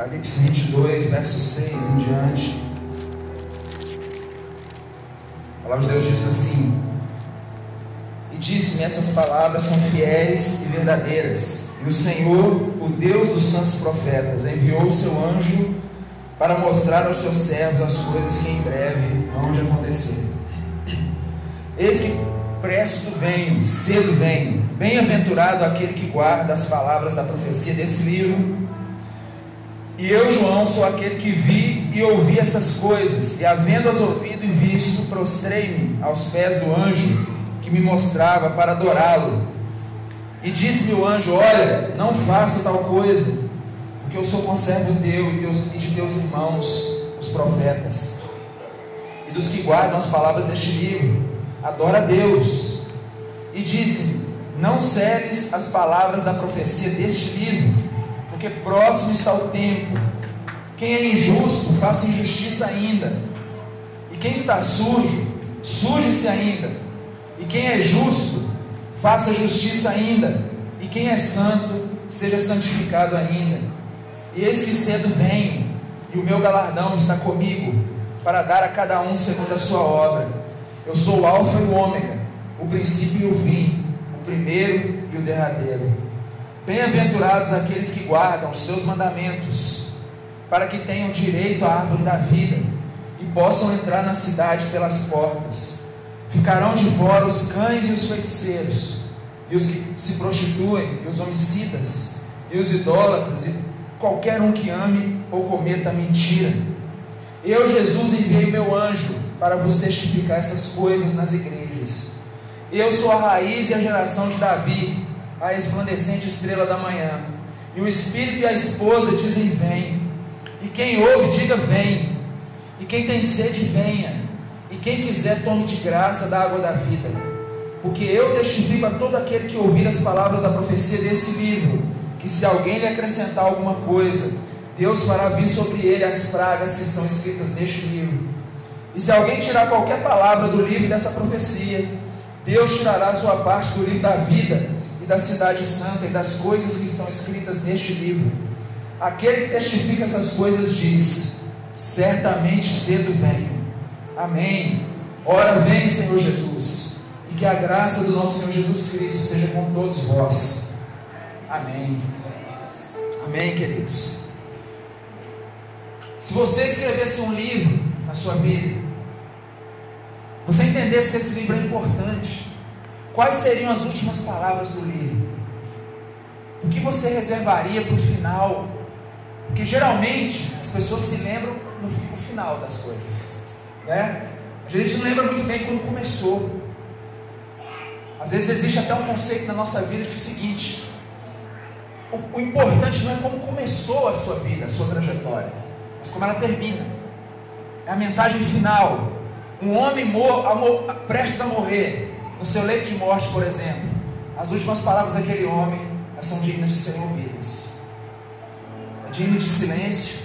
Apocalipse 22, verso 6 em diante. A palavra de Deus diz assim: E disse-me: Essas palavras são fiéis e verdadeiras. E o Senhor, o Deus dos santos profetas, enviou o seu anjo para mostrar aos seus servos as coisas que em breve hão de acontecer. Eis que presto venho, cedo venho. Bem-aventurado aquele que guarda as palavras da profecia desse livro. E eu, João, sou aquele que vi e ouvi essas coisas, e havendo-as ouvido e visto, prostrei-me aos pés do anjo que me mostrava para adorá-lo. E disse-me o anjo: Olha, não faça tal coisa, porque eu sou conservo teu e, e de teus irmãos, os profetas, e dos que guardam as palavras deste livro. Adora a Deus. E disse-me: Não seles as palavras da profecia deste livro porque próximo está o tempo. Quem é injusto, faça injustiça ainda. E quem está sujo, suje-se ainda. E quem é justo, faça justiça ainda. E quem é santo, seja santificado ainda. E eis que cedo venho, e o meu galardão está comigo, para dar a cada um segundo a sua obra. Eu sou o Alfa e o Ômega, o princípio e o fim, o primeiro e o derradeiro. Bem-aventurados aqueles que guardam os seus mandamentos, para que tenham direito à árvore da vida e possam entrar na cidade pelas portas. Ficarão de fora os cães e os feiticeiros, e os que se prostituem, e os homicidas, e os idólatras, e qualquer um que ame ou cometa mentira. Eu, Jesus, enviei meu anjo para vos testificar essas coisas nas igrejas. Eu sou a raiz e a geração de Davi a resplandecente estrela da manhã. E o Espírito e a esposa dizem: Vem. E quem ouve, diga: Vem. E quem tem sede, venha. E quem quiser, tome de graça da água da vida. Porque eu testifico a todo aquele que ouvir as palavras da profecia desse livro, que se alguém lhe acrescentar alguma coisa, Deus fará vir sobre ele as pragas que estão escritas neste livro. E se alguém tirar qualquer palavra do livro dessa profecia, Deus tirará sua parte do livro da vida da cidade santa e das coisas que estão escritas neste livro. Aquele que testifica essas coisas diz: certamente cedo venho. Amém. Ora vem, Senhor Jesus, e que a graça do nosso Senhor Jesus Cristo seja com todos vós. Amém. Amém, queridos. Se você escrevesse um livro na sua vida, você entendesse que esse livro é importante, Quais seriam as últimas palavras do livro? O que você reservaria para o final? Porque geralmente as pessoas se lembram no final das coisas, né? A gente não lembra muito bem como começou. Às vezes existe até um conceito na nossa vida que é o seguinte: o, o importante não é como começou a sua vida, a sua trajetória, mas como ela termina. É a mensagem final. Um homem mor, prestes a morrer, no seu leito de morte, por exemplo, as últimas palavras daquele homem são dignas de serem ouvidas. É digno de silêncio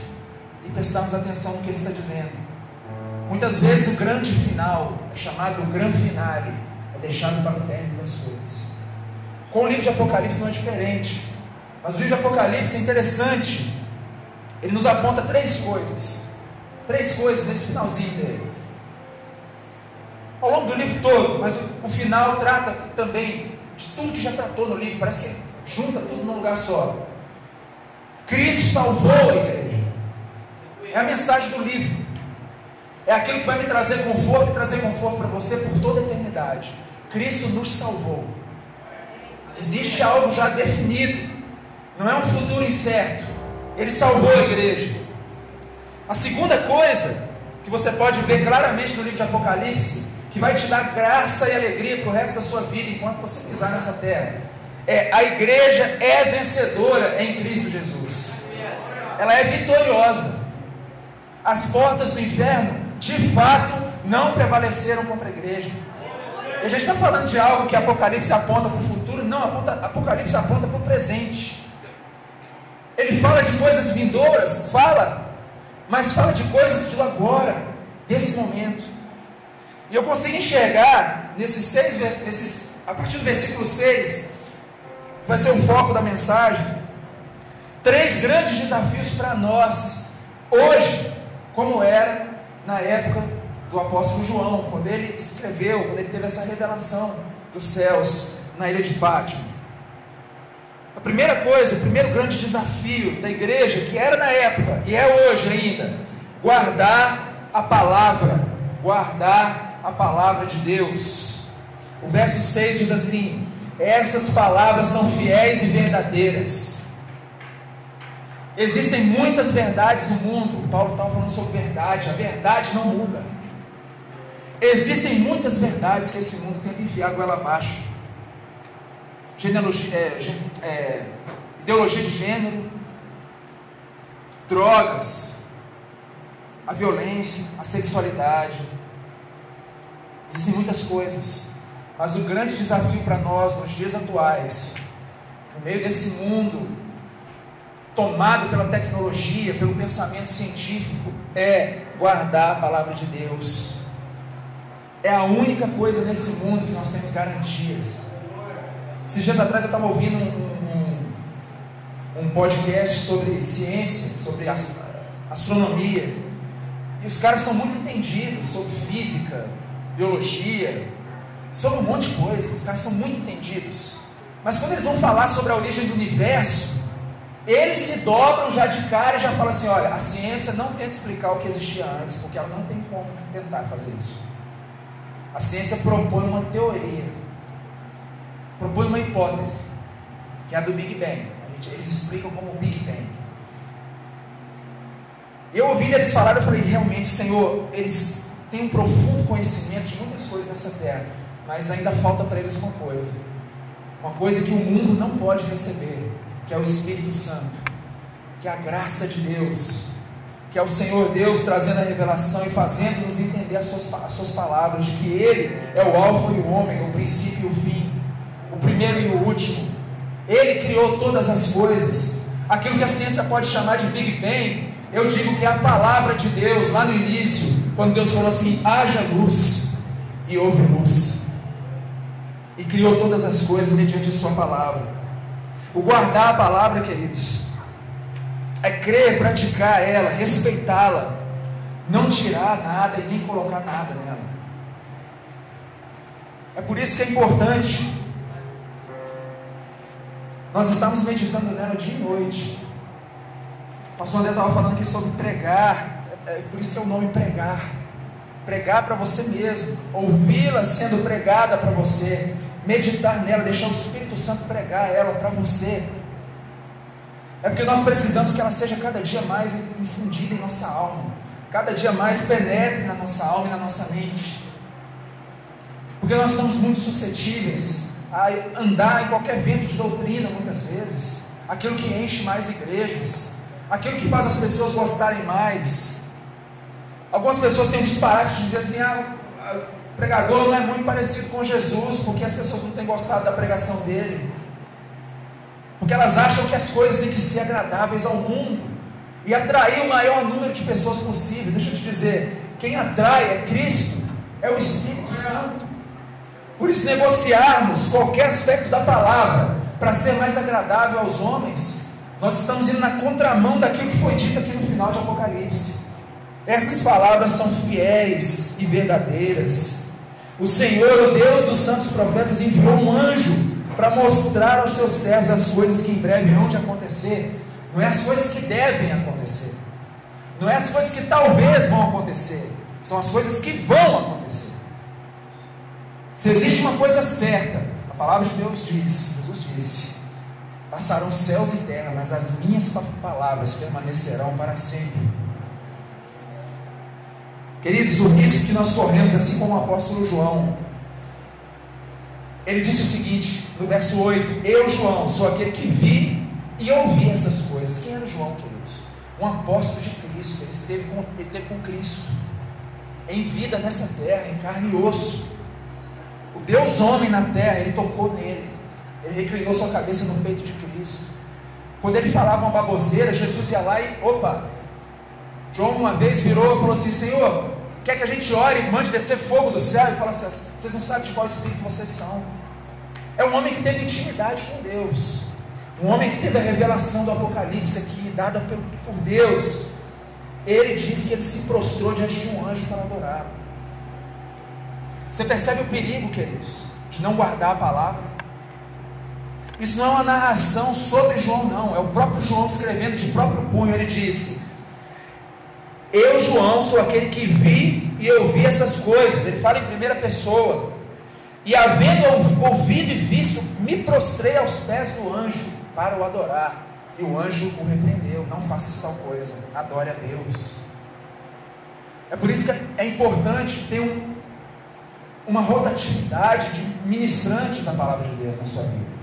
e prestarmos atenção no que ele está dizendo. Muitas vezes o grande final, é chamado o grande finale, é deixado para o término das coisas. Com o livro de Apocalipse não é diferente. Mas o livro de Apocalipse é interessante. Ele nos aponta três coisas. Três coisas nesse finalzinho dele ao longo do livro todo, mas o, final trata também de tudo que já tratou no livro, parece que junta tudo num lugar só. Cristo salvou a igreja. É a mensagem do livro. É aquilo que vai me trazer conforto e trazer conforto para você por toda a eternidade. Cristo nos salvou. Existe algo já definido. Não é um futuro incerto. Ele salvou a igreja. A segunda coisa que você pode ver claramente no livro de Apocalipse que vai te dar graça e alegria para o resto da sua vida enquanto você pisar nessa terra. É, a igreja é vencedora em Cristo Jesus. Ela é vitoriosa. As portas do inferno, de fato, não prevaleceram contra a igreja. E a gente está falando de algo que Apocalipse aponta para o futuro, não, aponta, Apocalipse aponta para o presente. Ele fala de coisas vindouras, fala, mas fala de coisas do agora, desse momento. E eu consigo enxergar nesses seis, nesses, a partir do versículo 6, vai ser o foco da mensagem. três grandes desafios para nós, hoje, como era na época do apóstolo João, quando ele escreveu, quando ele teve essa revelação dos céus na ilha de Pátio. A primeira coisa, o primeiro grande desafio da igreja, que era na época e é hoje ainda, guardar a palavra, guardar a palavra de Deus. O verso 6 diz assim: Essas palavras são fiéis e verdadeiras. Existem muitas verdades no mundo. Paulo estava falando sobre verdade. A verdade não muda. Existem muitas verdades que esse mundo tenta enfiar goela abaixo. Genealogia, é, é, ideologia de gênero, drogas, a violência, a sexualidade. Existem muitas coisas. Mas o grande desafio para nós nos dias atuais, no meio desse mundo tomado pela tecnologia, pelo pensamento científico, é guardar a palavra de Deus. É a única coisa nesse mundo que nós temos garantias. Esses dias atrás eu estava ouvindo um, um, um, podcast sobre ciência, sobre astronomia. E os caras são muito entendidos sobre física, biologia, sobre um monte de coisa. Os caras são muito entendidos. Mas quando eles vão falar sobre a origem do universo, eles se dobram já de cara e já falam assim: olha, a ciência não tenta explicar o que existia antes, porque ela não tem como tentar fazer isso. A ciência propõe uma teoria, propõe uma hipótese, que é a do Big Bang. Eles explicam como o Big Bang. Eu ouvi eles falar, eu falei: realmente, Senhor, eles têm um profundo conhecimento de muitas coisas nessa terra, mas ainda falta para eles uma coisa, uma coisa que o mundo não pode receber que é o Espírito Santo, que é a graça de Deus, que é o Senhor Deus trazendo a revelação e fazendo-nos entender as suas, as suas palavras, de que Ele é o Alfa e o Ômega, o princípio e o fim, o primeiro e o último. Ele criou todas as coisas. Aquilo que a ciência pode chamar de Big Bang, eu digo que é a palavra de Deus lá no início, quando Deus falou assim: haja luz, e houve luz, e criou todas as coisas mediante a Sua palavra. O guardar a palavra, queridos, é crer, praticar ela, respeitá-la, não tirar nada e nem colocar nada nela. É por isso que é importante nós estamos meditando nela dia e noite. O pastor André estava falando aqui sobre pregar, é, por isso que é o nome pregar. Pregar para você mesmo, ouvi-la sendo pregada para você meditar nela, deixar o Espírito Santo pregar ela para você. É porque nós precisamos que ela seja cada dia mais infundida em nossa alma, cada dia mais penetre na nossa alma e na nossa mente. Porque nós estamos muito suscetíveis a andar em qualquer vento de doutrina, muitas vezes, aquilo que enche mais igrejas, aquilo que faz as pessoas gostarem mais. Algumas pessoas têm um disparate de dizer assim: ah, pregador não é muito parecido com Jesus, porque as pessoas não têm gostado da pregação dele. Porque elas acham que as coisas têm que ser agradáveis ao mundo e atrair o maior número de pessoas possível. Deixa eu te dizer: quem atrai é Cristo, é o Espírito Santo. Por isso, negociarmos qualquer aspecto da palavra para ser mais agradável aos homens, nós estamos indo na contramão daquilo que foi dito aqui no final de Apocalipse. Essas palavras são fiéis e verdadeiras. O Senhor, o Deus dos santos profetas, enviou um anjo para mostrar aos seus servos as coisas que em breve hão de acontecer. Não é as coisas que devem acontecer. Não é as coisas que talvez vão acontecer. São as coisas que vão acontecer. Se existe uma coisa certa, a palavra de Deus diz, Jesus disse: Passarão céus e terra, mas as minhas palavras permanecerão para sempre. Queridos, o risco que nós corremos, assim como o apóstolo João, ele disse o seguinte, no verso 8: Eu, João, sou aquele que vi e ouvi essas coisas. Quem era João, queridos? Um apóstolo de Cristo, ele esteve com, ele esteve com Cristo, em vida nessa terra, em carne e osso. O Deus homem na terra, ele tocou nele, ele reclinou sua cabeça no peito de Cristo. Quando ele falava uma baboseira, Jesus ia lá e, opa, João uma vez virou e falou assim: Senhor, quer que a gente ore e mande descer fogo do céu? E fala assim: vocês não sabem de qual espírito vocês são. É um homem que teve intimidade com Deus. um homem que teve a revelação do Apocalipse aqui, dada por Deus, ele diz que ele se prostrou diante de um anjo para adorar. Você percebe o perigo, queridos, de não guardar a palavra? Isso não é uma narração sobre João, não. É o próprio João escrevendo de próprio punho. Ele disse: Eu, João, sou aquele que vi e eu vi essas coisas. Ele fala em primeira pessoa. E havendo ouvido e visto, me prostrei aos pés do anjo para o adorar. E o anjo o repreendeu: Não faças tal coisa, adore a Deus. É por isso que é importante ter um, uma rotatividade de ministrantes da palavra de Deus na sua vida.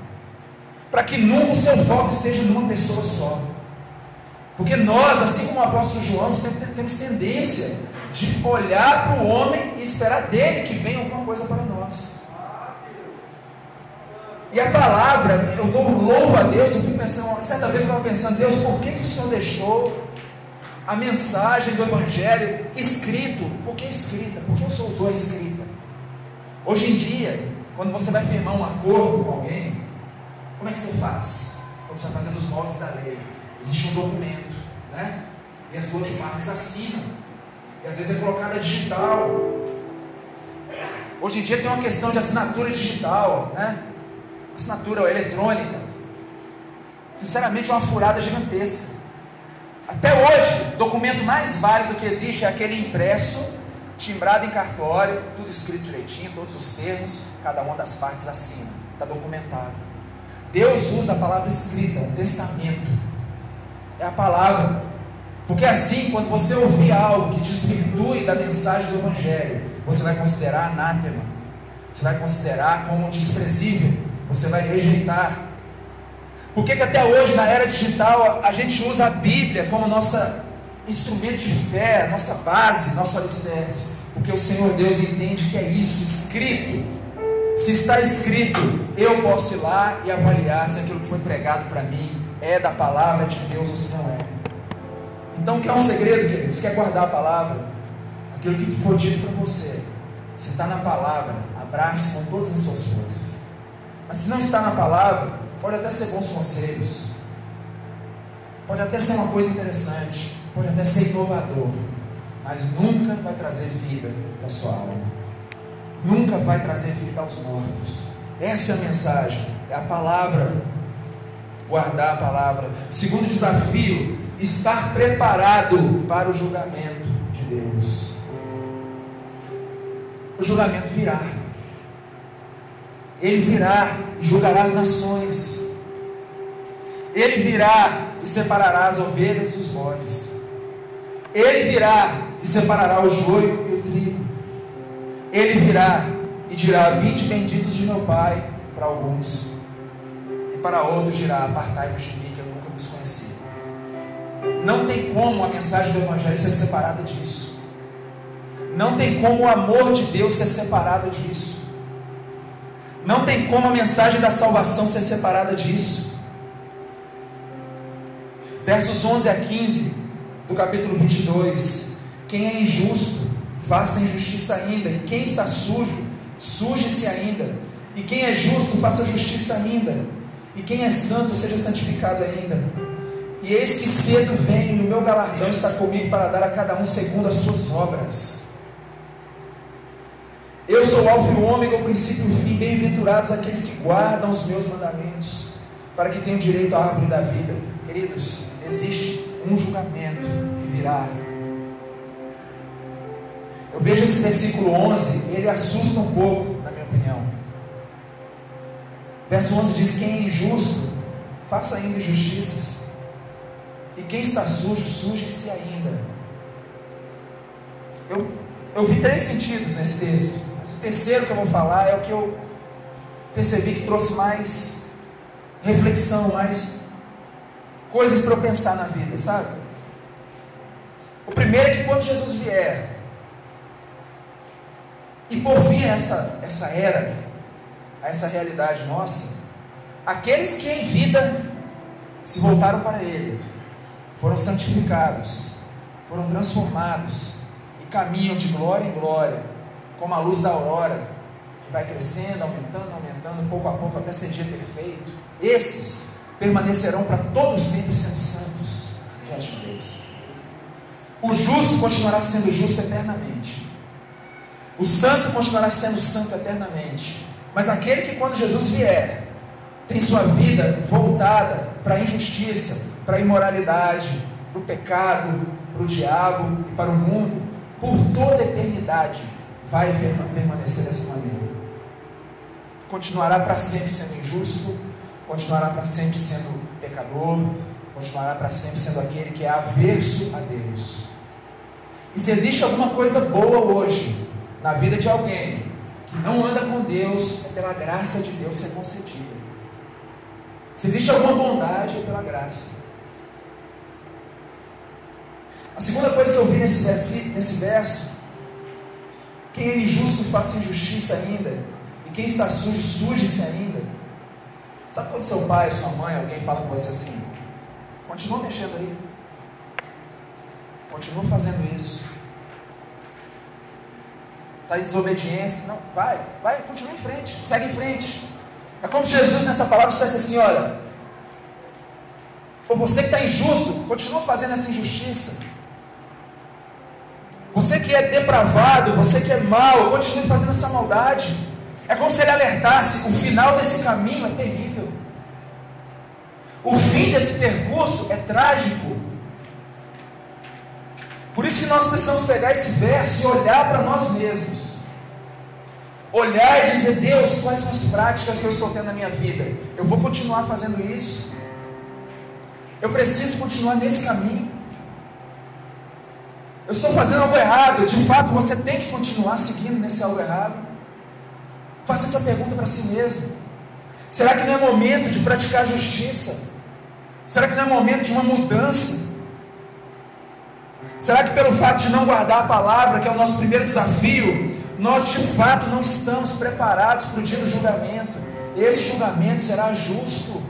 Para que nunca o seu foco esteja numa pessoa só. Porque nós, assim como o apóstolo João, temos tendência de olhar para o homem e esperar dele que venha alguma coisa para nós. E a palavra, eu dou louvo a Deus, eu fico pensando, certa vez eu estava pensando, Deus, por que, que o Senhor deixou a mensagem do Evangelho escrito? Por que escrita? Por que o Senhor usou a escrita? Hoje em dia, quando você vai firmar um acordo com alguém, como é que você faz? Quando você vai fazendo os moldes da lei, existe um documento, né? E as duas partes assinam. E às vezes é colocada digital. Hoje em dia tem uma questão de assinatura digital, né? assinatura eletrônica. Sinceramente, é uma furada gigantesca. Até hoje, o documento mais válido que existe é aquele impresso, timbrado em cartório, tudo escrito direitinho, todos os termos, cada uma das partes assina. Está documentado. Deus usa a palavra escrita, um testamento. É a palavra. Porque assim, quando você ouvir algo que desvirtue da mensagem do Evangelho, você vai considerar anátema. Você vai considerar como desprezível você vai rejeitar. Por que, que até hoje, na era digital, a gente usa a Bíblia como nossa instrumento de fé, nossa base, nosso alicerce? Porque o Senhor Deus entende que é isso, escrito. Se está escrito, eu posso ir lá e avaliar se aquilo que foi pregado para mim é da palavra de Deus ou se não é. Então, que é um segredo, queridos? Quer guardar a palavra? Aquilo que for dito para você. Se está na palavra, abrace com todas as suas forças. Mas se não está na palavra, pode até ser bons conselhos, pode até ser uma coisa interessante, pode até ser inovador, mas nunca vai trazer vida para sua alma, nunca vai trazer vida aos mortos. Essa é a mensagem, é a palavra, guardar a palavra. Segundo desafio, estar preparado para o julgamento de Deus. O julgamento virá. Ele virá e julgará as nações. Ele virá e separará as ovelhas dos bodes. Ele virá e separará o joio e o trigo. Ele virá e dirá: Vinde benditos de meu Pai para alguns, para outros dirá: Apartai-vos de mim, que eu nunca vos conheci. Não tem como a mensagem do Evangelho ser separada disso. Não tem como o amor de Deus ser separado disso. Não tem como a mensagem da salvação ser separada disso. Versos 11 a 15 do capítulo 22. Quem é injusto, faça injustiça ainda. E quem está sujo, suje-se ainda. E quem é justo, faça justiça ainda. E quem é santo, seja santificado ainda. E eis que cedo venho, e o meu galardão está comigo para dar a cada um segundo as suas obras. Eu sou o Alfa e o Ômega, o princípio e o fim. Bem-aventurados aqueles que guardam os meus mandamentos, para que tenham direito à árvore da vida. Queridos, existe um julgamento que virá. Eu vejo esse versículo 11, ele assusta um pouco, na minha opinião. Verso 11 diz: Quem é injusto, faça ainda injustiças. E quem está sujo, suje-se ainda. Eu, eu vi três sentidos nesse texto terceiro que eu vou falar é o que eu percebi que trouxe mais reflexão, mais coisas para eu pensar na vida, sabe? O primeiro é que quando Jesus vier, e por fim essa, essa era, essa realidade nossa, aqueles que em vida se voltaram para Ele, foram santificados, foram transformados e caminham de glória em glória, como a luz da aurora, que vai crescendo, aumentando, aumentando, pouco a pouco até ser dia perfeito. Esses permanecerão para todos sempre sendo santos diante de Deus. O justo continuará sendo justo eternamente. O santo continuará sendo santo eternamente. Mas aquele que, quando Jesus vier, tem sua vida voltada para a injustiça, para a imoralidade, para o pecado, para o diabo e para o mundo, por toda a eternidade, vai permanecer dessa maneira. Continuará para sempre sendo injusto, continuará para sempre sendo pecador, continuará para sempre sendo aquele que é averso a Deus. E se existe alguma coisa boa hoje na vida de alguém não anda com Deus, é pela graça de Deus que é concedida. Se existe alguma bondade, é pela graça. A segunda coisa que eu vi nesse, nesse verso, quem é injusto faça injustiça ainda, e quem está sujo, suje-se ainda. Sabe quando seu pai, sua mãe, alguém fala com você assim? Continua mexendo aí. Continua fazendo isso. Está em desobediência. Não, vai, vai, continua em frente, segue em frente. É como se Jesus nessa palavra dissesse assim: olha, você que está injusto, continua fazendo essa injustiça. Você que é depravado, você que é mau, continue fazendo essa maldade. É como se ele alertasse: o final desse caminho é terrível. O fim desse percurso é trágico. Por isso que nós precisamos pegar esse verso e olhar para nós mesmos. Olhar e dizer, Deus, quais são as práticas que eu estou tendo na minha vida? Eu vou continuar fazendo isso? Eu preciso continuar nesse caminho? Eu estou fazendo algo errado? De fato, você tem que continuar seguindo nesse algo errado? Faça essa pergunta para si mesmo. Será que não é momento de praticar justiça? Será que não é momento de uma mudança? Será que pelo fato de não guardar a palavra, que é o nosso primeiro desafio, nós de fato não estamos preparados para o dia do julgamento? Esse julgamento será justo,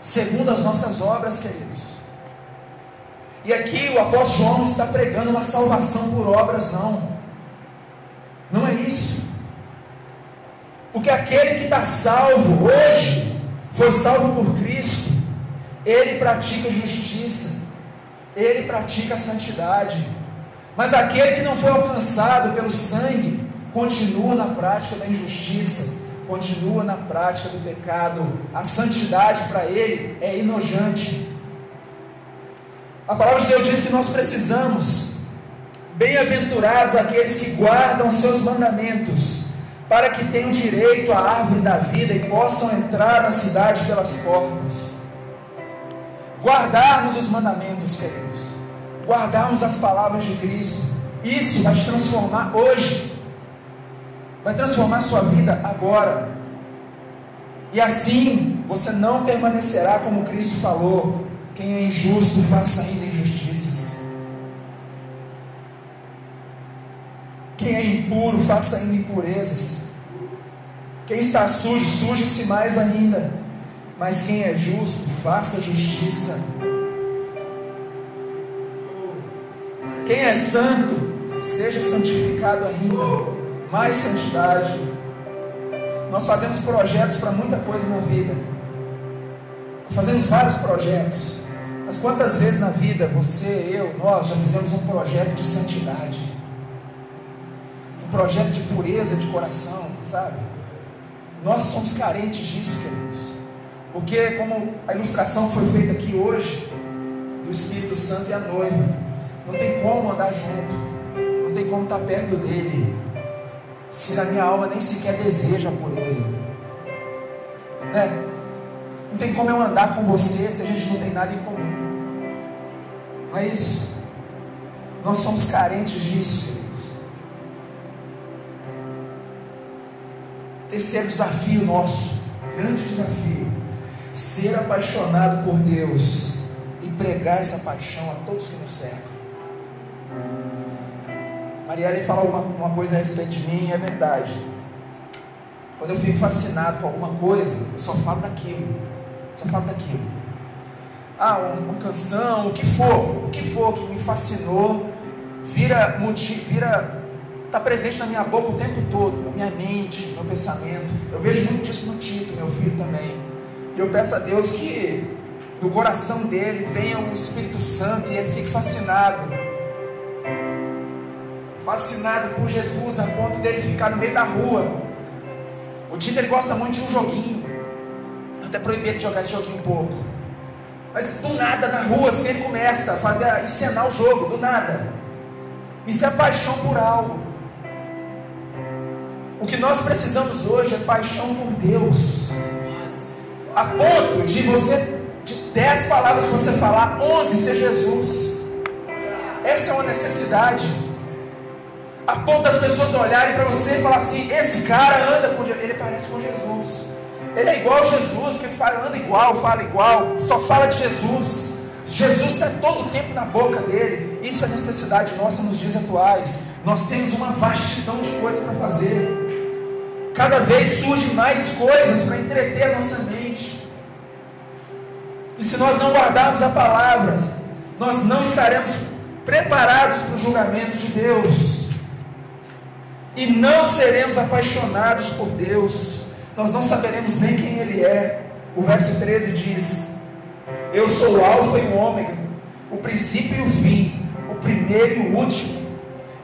segundo as nossas obras, queridos. E aqui o apóstolo João não está pregando uma salvação por obras, não. Não é isso. Porque aquele que está salvo hoje, foi salvo por Cristo, ele pratica justiça, ele pratica santidade. Mas aquele que não foi alcançado pelo sangue, continua na prática da injustiça, continua na prática do pecado. A santidade para ele é inojante. A palavra de Deus diz que nós precisamos, bem-aventurados aqueles que guardam seus mandamentos, para que tenham direito à árvore da vida e possam entrar na cidade pelas portas guardarmos os mandamentos, queridos, guardarmos as palavras de Cristo, isso vai te transformar hoje, vai transformar sua vida agora, e assim você não permanecerá como Cristo falou: quem é injusto, faça ainda injustiças. Quem é impuro, faça ainda impurezas. Quem está sujo, suje-se mais ainda. Mas quem é justo, faça justiça. Quem é santo, seja santificado ainda. Mais santidade. Nós fazemos projetos para muita coisa na vida. Fazemos vários projetos. Mas quantas vezes na vida você, eu, nós já fizemos um projeto de santidade? Um projeto de pureza de coração, sabe? Nós somos carentes disso, queridos. Porque, como a ilustração foi feita aqui hoje, do Espírito Santo e a noiva, não tem como andar junto, não tem como estar perto dele, se na minha alma nem sequer deseja a pureza. Né? Não tem como eu andar com você se a gente não tem nada em comum. Não é isso? Nós somos carentes disso, queridos. Terceiro desafio nosso, grande desafio ser apaixonado por Deus e pregar essa paixão a todos que nos cercam. Marielle fala uma, uma coisa a respeito de mim e é verdade. Quando eu fico fascinado com alguma coisa, eu só falo daquilo. Só falo daquilo. Ah, uma canção, o que for, o que for que me fascinou, vira vira está presente na minha boca o tempo todo, na minha mente, no meu pensamento. Eu vejo muito disso no Tito, meu filho também. Eu peço a Deus que no coração dele venha o Espírito Santo e ele fique fascinado. Fascinado por Jesus a ponto dele ficar no meio da rua. O ele gosta muito de um joguinho. Até proibi de jogar esse joguinho um pouco. Mas do nada na rua assim ele começa a fazer a encenar o jogo, do nada. Isso é paixão por algo. O que nós precisamos hoje é paixão por Deus. A ponto de você de dez palavras que você falar, onze ser Jesus. Essa é uma necessidade. A ponto das pessoas olharem para você e falar assim: esse cara anda com Jesus, ele parece com Jesus. Ele é igual a Jesus, porque fala, anda igual, fala igual, só fala de Jesus. Jesus está todo o tempo na boca dele. Isso é necessidade nossa nos dias atuais. Nós temos uma vastidão de coisas para fazer. Cada vez surgem mais coisas para entreter a nossa mente. E se nós não guardarmos a palavra, nós não estaremos preparados para o julgamento de Deus. E não seremos apaixonados por Deus. Nós não saberemos nem quem Ele é. O verso 13 diz: Eu sou o Alfa e o Ômega, o princípio e o fim, o primeiro e o último.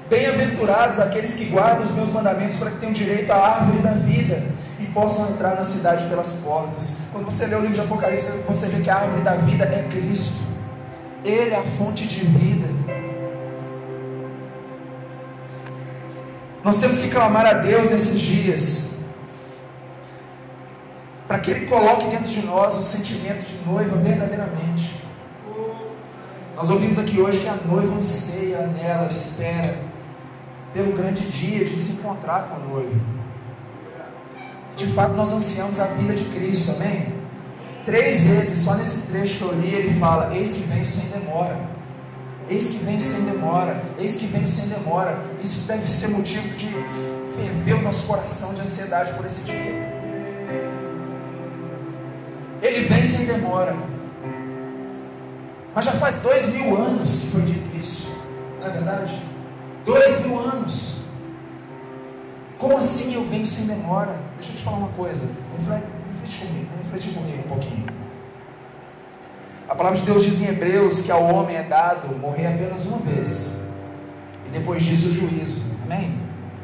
Bem-aventurados aqueles que guardam os meus mandamentos para que tenham direito à árvore da vida e possam entrar na cidade pelas portas. Quando você lê o livro de Apocalipse, você vê que a árvore da vida é Cristo. Ele é a fonte de vida. Nós temos que clamar a Deus nesses dias, para que Ele coloque dentro de nós o sentimento de noiva verdadeiramente. Nós ouvimos aqui hoje que a noiva anseia, anela, espera pelo grande dia de se encontrar com a noiva de fato nós ansiamos a vida de Cristo, amém? Três vezes, só nesse trecho que eu li, ele fala: Eis que vem sem demora. Eis que vem sem demora. Eis que vem sem demora. Isso deve ser motivo de ferver o nosso coração de ansiedade por esse dia. Ele vem sem demora. Mas já faz dois mil anos que foi dito isso, não é verdade? Dois mil anos. Como assim eu venho sem demora? Deixa eu te falar uma coisa. Reflete comigo, reflete comigo um pouquinho. A palavra de Deus diz em Hebreus que ao homem é dado morrer apenas uma vez. E depois disso o juízo. Amém?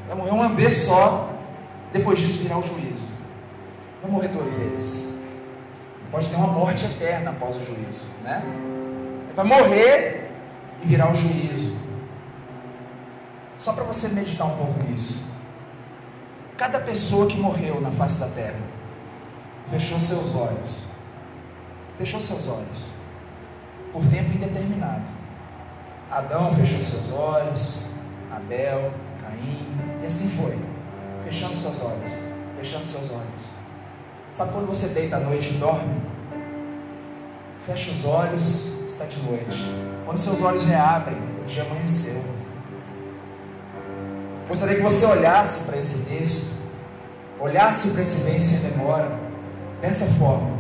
Vai morrer uma vez só, depois disso virá o juízo. Vai morrer duas vezes. Pode ter uma morte eterna após o juízo, né? Vai morrer e virá o juízo. Só para você meditar um pouco nisso. Cada pessoa que morreu na face da terra fechou seus olhos. Fechou seus olhos. Por tempo indeterminado. Adão fechou seus olhos, Abel, Caim, e assim foi. Fechando seus olhos. Fechando seus olhos. Sabe quando você deita à noite e dorme? Fecha os olhos, está de noite. Quando seus olhos reabrem, o dia amanheceu. Gostaria que você olhasse para esse texto, olhasse para esse bem sem demora, dessa forma.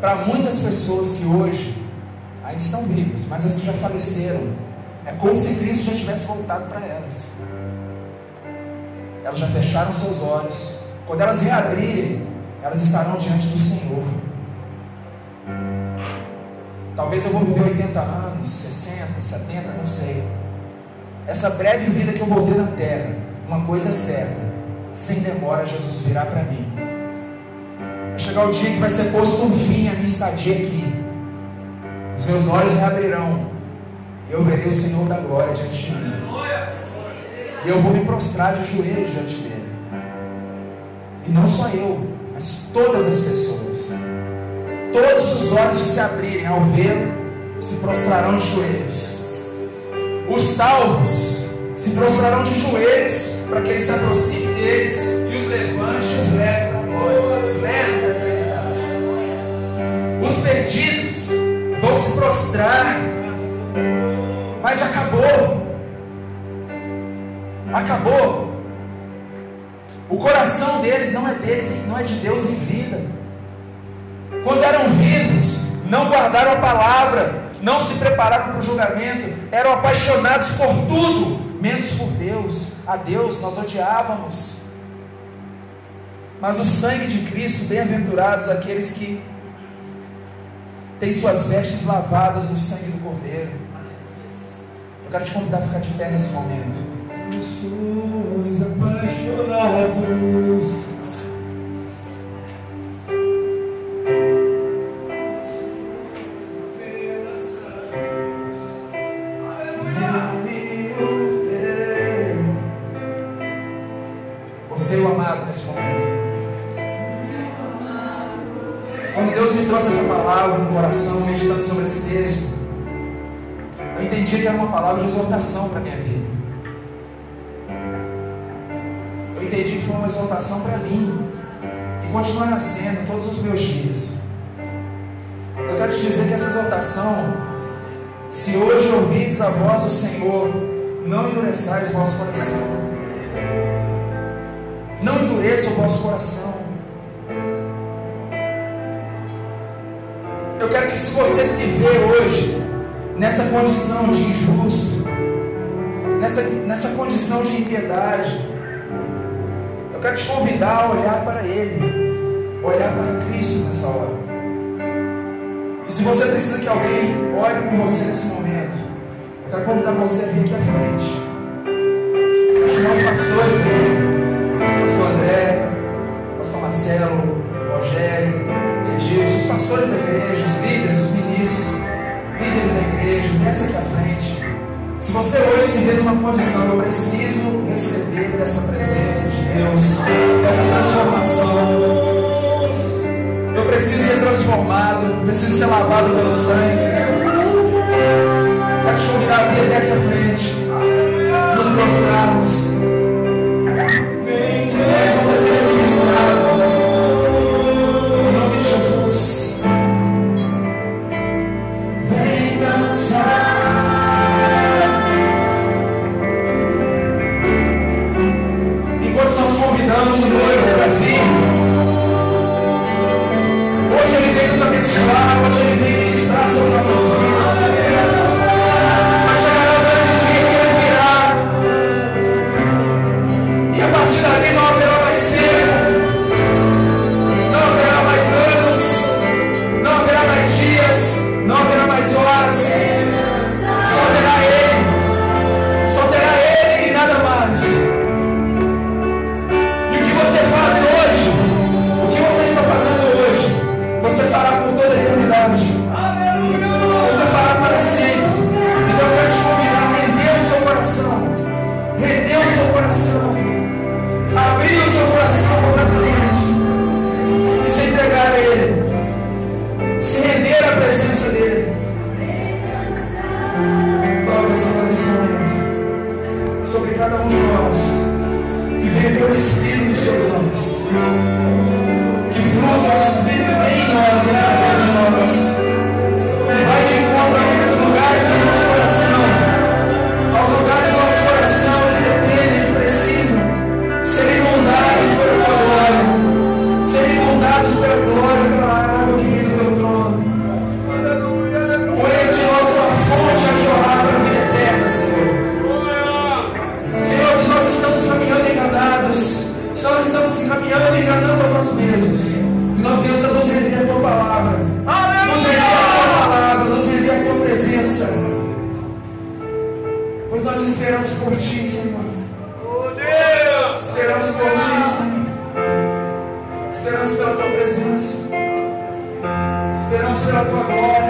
Para muitas pessoas que hoje ainda estão vivas, mas as que já faleceram, é como se Cristo já tivesse voltado para elas. Elas já fecharam seus olhos. Quando elas reabrirem, elas estarão diante do Senhor. Talvez eu vou viver 80 anos, 60, 70, não sei essa breve vida que eu vou ter na terra, uma coisa é certa: sem demora, Jesus virá para mim. Vai chegar o dia que vai ser posto um fim à minha estadia aqui. Os meus olhos reabrirão. E eu verei o Senhor da glória diante de mim. E eu vou me prostrar de joelhos diante dele. E não só eu, mas todas as pessoas. Todos os olhos que se abrirem ao vê-lo se prostrarão de joelhos os salvos se prostrarão de joelhos para que ele se aproxime deles e os levante os leve para a glória, os leve para a eternidade. Os perdidos vão se prostrar, mas acabou. Acabou. O coração deles não é deles, não é de Deus em vida. Quando eram vivos, não guardaram a palavra, não se prepararam para o julgamento, eram apaixonados por tudo, menos por Deus. A Deus nós odiávamos. Mas o sangue de Cristo, bem-aventurados aqueles que tem suas vestes lavadas no sangue do Cordeiro. Eu quero te convidar a ficar de pé nesse momento. Apaixonados. Nesse momento. Quando Deus me trouxe essa palavra no coração, meditando sobre esse texto, eu entendi que era uma palavra de exortação para a minha vida. Eu entendi que foi uma exortação para mim e continuará sendo todos os meus dias. Eu quero te dizer que essa exortação, se hoje ouvides a voz do Senhor, não endureçais o vosso coração. Endureça o vosso coração. Eu quero que se você se vê hoje nessa condição de injusto, nessa, nessa condição de impiedade, eu quero te convidar a olhar para Ele, olhar para Cristo nessa hora. E se você precisa que alguém olhe por você nesse momento, eu quero convidar você a vir aqui à frente. Os nossos pastores pastor Marcelo, Rogério, Edilson, os pastores da igreja, os líderes, os ministros, líderes da igreja, desce aqui à frente. Se você hoje se vê numa condição, eu preciso receber dessa presença de Deus, dessa transformação. Eu preciso ser transformado, preciso ser lavado pelo sangue. Quero te convidar a vir até aqui à frente, nos prostrarmos. Abençoar, hoje teu Espírito sobre nós. Por ti, Senhor. Esperamos por ti, Senhor. Esperamos pela tua presença, esperamos pela tua glória.